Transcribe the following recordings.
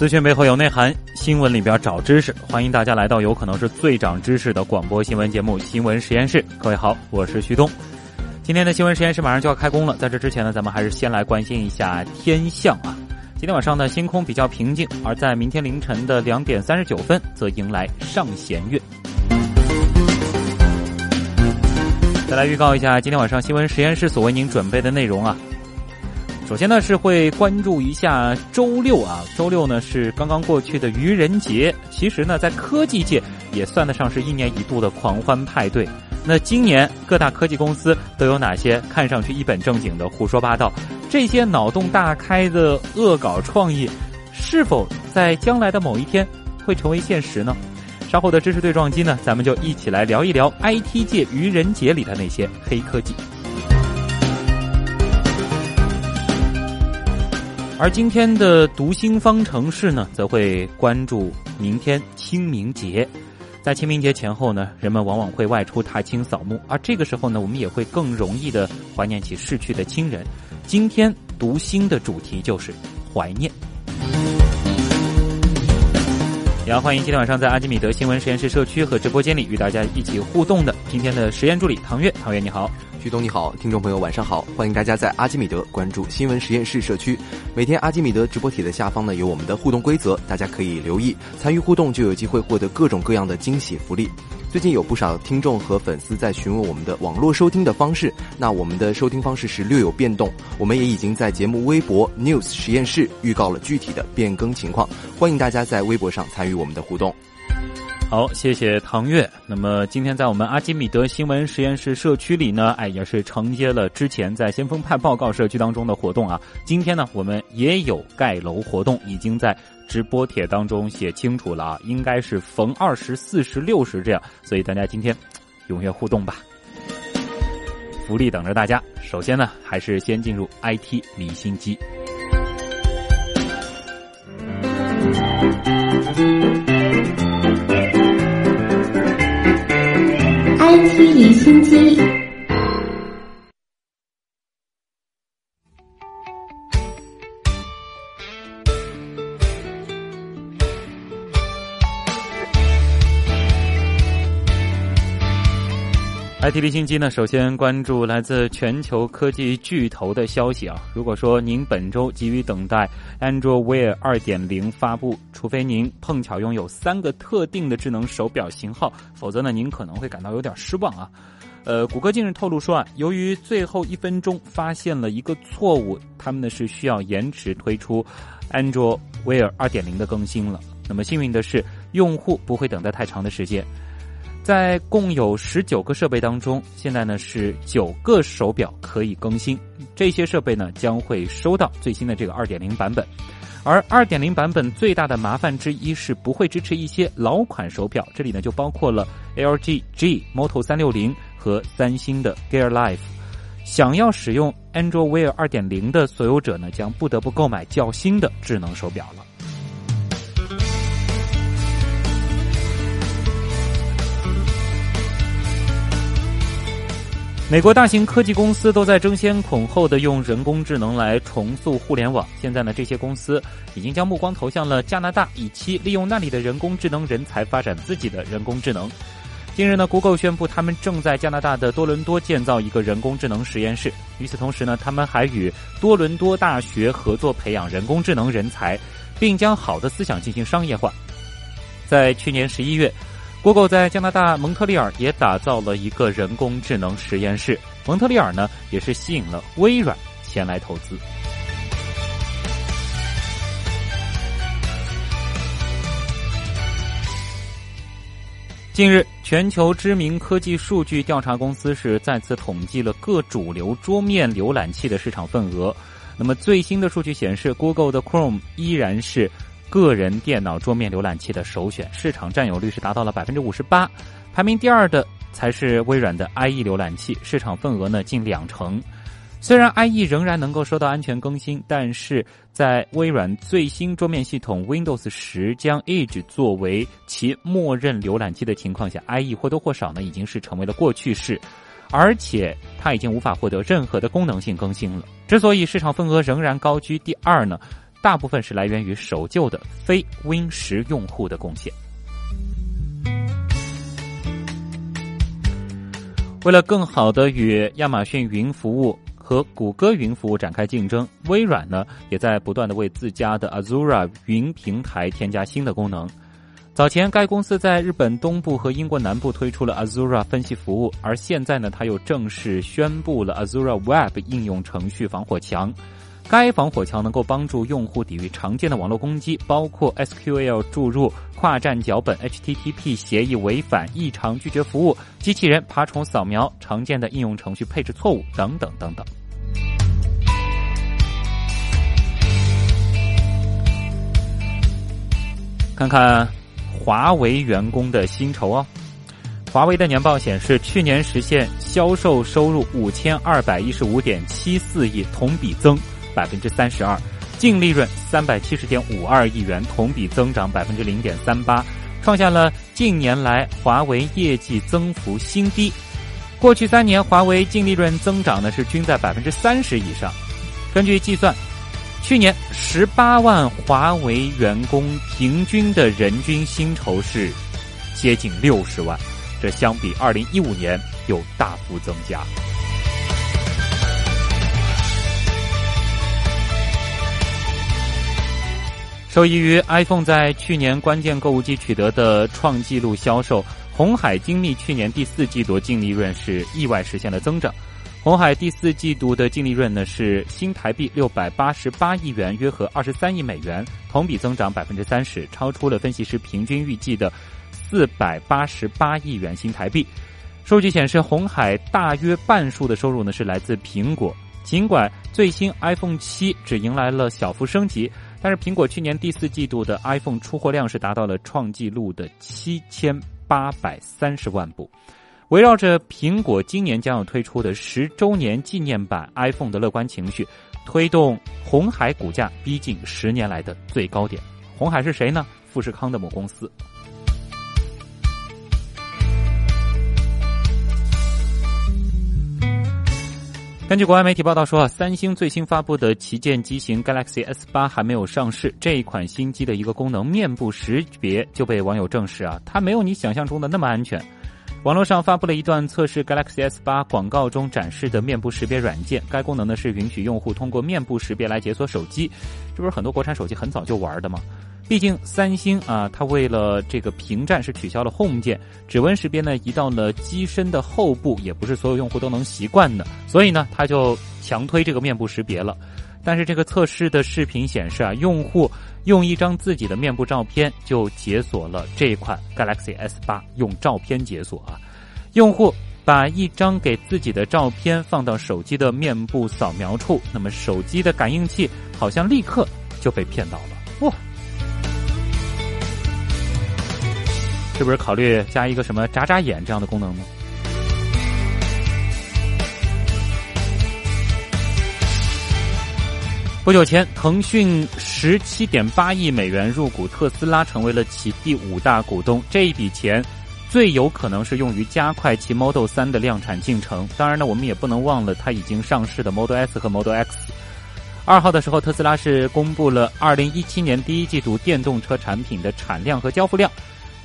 资讯背后有内涵，新闻里边找知识。欢迎大家来到有可能是最长知识的广播新闻节目《新闻实验室》。各位好，我是徐东。今天的新闻实验室马上就要开工了，在这之前呢，咱们还是先来关心一下天象啊。今天晚上呢，星空比较平静，而在明天凌晨的两点三十九分，则迎来上弦月。再来预告一下今天晚上新闻实验室所为您准备的内容啊。首先呢，是会关注一下周六啊，周六呢是刚刚过去的愚人节，其实呢在科技界也算得上是一年一度的狂欢派对。那今年各大科技公司都有哪些看上去一本正经的胡说八道？这些脑洞大开的恶搞创意，是否在将来的某一天会成为现实呢？稍后的知识对撞机呢，咱们就一起来聊一聊 IT 界愚人节里的那些黑科技。而今天的读心方程式呢，则会关注明天清明节。在清明节前后呢，人们往往会外出踏青扫墓，而这个时候呢，我们也会更容易的怀念起逝去的亲人。今天读心的主题就是怀念。也要欢迎今天晚上在阿基米德新闻实验室社区和直播间里与大家一起互动的今天的实验助理唐月。唐月你好。徐东你好，听众朋友晚上好，欢迎大家在阿基米德关注新闻实验室社区。每天阿基米德直播帖的下方呢有我们的互动规则，大家可以留意参与互动，就有机会获得各种各样的惊喜福利。最近有不少听众和粉丝在询问我们的网络收听的方式，那我们的收听方式是略有变动，我们也已经在节目微博 News 实验室预告了具体的变更情况，欢迎大家在微博上参与我们的互动。好，谢谢唐月。那么今天在我们阿基米德新闻实验室社区里呢，哎，也是承接了之前在先锋派报告社区当中的活动啊。今天呢，我们也有盖楼活动，已经在直播帖当中写清楚了啊，应该是逢二十四十六十这样，所以大家今天踊跃互动吧，福利等着大家。首先呢，还是先进入 IT 离心机。IT 离心机。IT 离心机呢，首先关注来自全球科技巨头的消息啊。如果说您本周急于等待 Android Wear 2.0发布，除非您碰巧拥有三个特定的智能手表型号，否则呢，您可能会感到有点失望啊。呃，谷歌近日透露说啊，由于最后一分钟发现了一个错误，他们呢是需要延迟推出 Android Wear 2.0的更新了。那么幸运的是，用户不会等待太长的时间。在共有十九个设备当中，现在呢是九个手表可以更新，这些设备呢将会收到最新的这个二点零版本。而二点零版本最大的麻烦之一是不会支持一些老款手表，这里呢就包括了 LG G、Moto 三六零和三星的 Gear Life。想要使用 Android Wear 二点零的所有者呢，将不得不购买较新的智能手表了。美国大型科技公司都在争先恐后的用人工智能来重塑互联网。现在呢，这些公司已经将目光投向了加拿大，以期利用那里的人工智能人才发展自己的人工智能。近日呢，Google 宣布他们正在加拿大的多伦多建造一个人工智能实验室。与此同时呢，他们还与多伦多大学合作培养人工智能人才，并将好的思想进行商业化。在去年十一月。Google 在加拿大蒙特利尔也打造了一个人工智能实验室。蒙特利尔呢，也是吸引了微软前来投资。近日，全球知名科技数据调查公司是再次统计了各主流桌面浏览器的市场份额。那么最新的数据显示，Google 的 Chrome 依然是个人电脑桌面浏览器的首选，市场占有率是达到了百分之五十八。排名第二的才是微软的 IE 浏览器，市场份额呢近两成。虽然 IE 仍然能够收到安全更新，但是在微软最新桌面系统 Windows 十将 Edge 作为其默认浏览器的情况下，IE 或多或少呢已经是成为了过去式，而且它已经无法获得任何的功能性更新了。之所以市场份额仍然高居第二呢，大部分是来源于守旧的非 Win 十用户的贡献。为了更好的与亚马逊云服务。和谷歌云服务展开竞争，微软呢也在不断的为自家的 Azure 云平台添加新的功能。早前该公司在日本东部和英国南部推出了 Azure 分析服务，而现在呢，它又正式宣布了 Azure Web 应用程序防火墙。该防火墙能够帮助用户抵御常见的网络攻击，包括 SQL 注入、跨站脚本、HTTP 协议违反、异常拒绝服务、机器人爬虫扫描、常见的应用程序配置错误等等等等。看看华为员工的薪酬哦。华为的年报显示，去年实现销售收入五千二百一十五点七四亿，同比增百分之三十二；净利润三百七十点五二亿元，同比增长百分之零点三八，创下了近年来华为业绩增幅新低。过去三年，华为净利润增长呢是均在百分之三十以上。根据计算，去年十八万华为员工平均的人均薪酬是接近六十万，这相比二零一五年有大幅增加。受益于 iPhone 在去年关键购物季取得的创纪录销售。红海精密去年第四季度净利润是意外实现了增长。红海第四季度的净利润呢是新台币六百八十八亿元，约合二十三亿美元，同比增长百分之三十，超出了分析师平均预计的四百八十八亿元新台币。数据显示，红海大约半数的收入呢是来自苹果。尽管最新 iPhone 七只迎来了小幅升级，但是苹果去年第四季度的 iPhone 出货量是达到了创纪录的七千。八百三十万部，围绕着苹果今年将要推出的十周年纪念版 iPhone 的乐观情绪，推动红海股价逼近十年来的最高点。红海是谁呢？富士康的母公司。根据国外媒体报道说，三星最新发布的旗舰机型 Galaxy S 八还没有上市。这一款新机的一个功能——面部识别，就被网友证实啊，它没有你想象中的那么安全。网络上发布了一段测试 Galaxy S 八广告中展示的面部识别软件，该功能呢是允许用户通过面部识别来解锁手机。这不是很多国产手机很早就玩的吗？毕竟三星啊，它为了这个屏占是取消了 Home 键，指纹识别呢移到了机身的后部，也不是所有用户都能习惯的，所以呢，它就强推这个面部识别了。但是这个测试的视频显示啊，用户用一张自己的面部照片就解锁了这款 Galaxy S 八，用照片解锁啊，用户把一张给自己的照片放到手机的面部扫描处，那么手机的感应器好像立刻就被骗到了，哇！是不是考虑加一个什么眨眨眼这样的功能呢？不久前，腾讯十七点八亿美元入股特斯拉，成为了其第五大股东。这一笔钱最有可能是用于加快其 Model 三的量产进程。当然呢，我们也不能忘了它已经上市的 Model S 和 Model X。二号的时候，特斯拉是公布了二零一七年第一季度电动车产品的产量和交付量。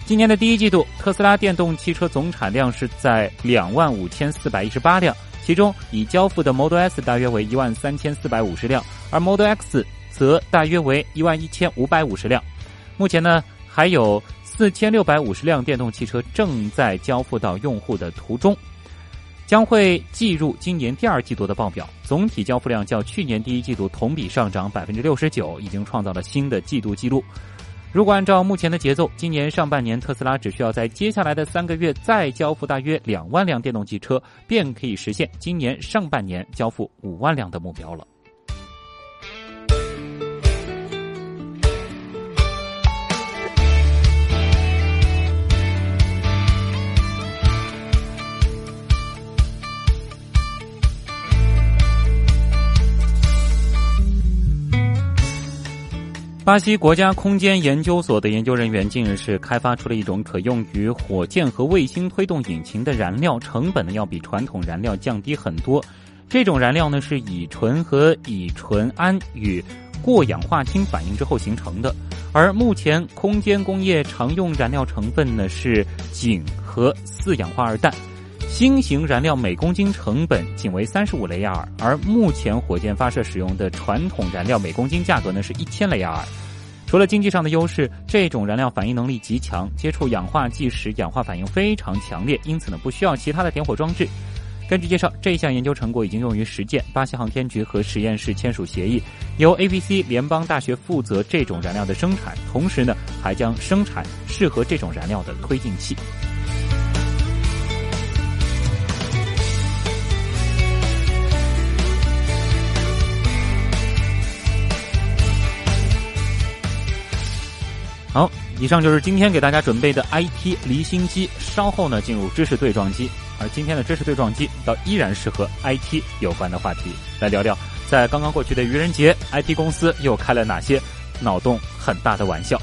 今年的第一季度，特斯拉电动汽车总产量是在两万五千四百一十八辆，其中已交付的 Model S 大约为一万三千四百五十辆，而 Model X 则大约为一万一千五百五十辆。目前呢，还有四千六百五十辆电动汽车正在交付到用户的途中，将会计入今年第二季度的报表。总体交付量较去年第一季度同比上涨百分之六十九，已经创造了新的季度记录。如果按照目前的节奏，今年上半年特斯拉只需要在接下来的三个月再交付大约两万辆电动汽车，便可以实现今年上半年交付五万辆的目标了。巴西国家空间研究所的研究人员近日是开发出了一种可用于火箭和卫星推动引擎的燃料，成本呢要比传统燃料降低很多。这种燃料呢是乙醇和乙醇胺与过氧化氢反应之后形成的，而目前空间工业常用燃料成分呢是氰和四氧化二氮。新型燃料每公斤成本仅为三十五雷亚尔，而目前火箭发射使用的传统燃料每公斤价格呢是一千雷亚尔。除了经济上的优势，这种燃料反应能力极强，接触氧化剂时氧化反应非常强烈，因此呢不需要其他的点火装置。根据介绍，这项研究成果已经用于实践，巴西航天局和实验室签署协议，由 ABC 联邦大学负责这种燃料的生产，同时呢还将生产适合这种燃料的推进器。好，以上就是今天给大家准备的 IT 离心机。稍后呢，进入知识对撞机。而今天的知识对撞机，倒依然是和 IT 有关的话题，来聊聊在刚刚过去的愚人节，IT 公司又开了哪些脑洞很大的玩笑。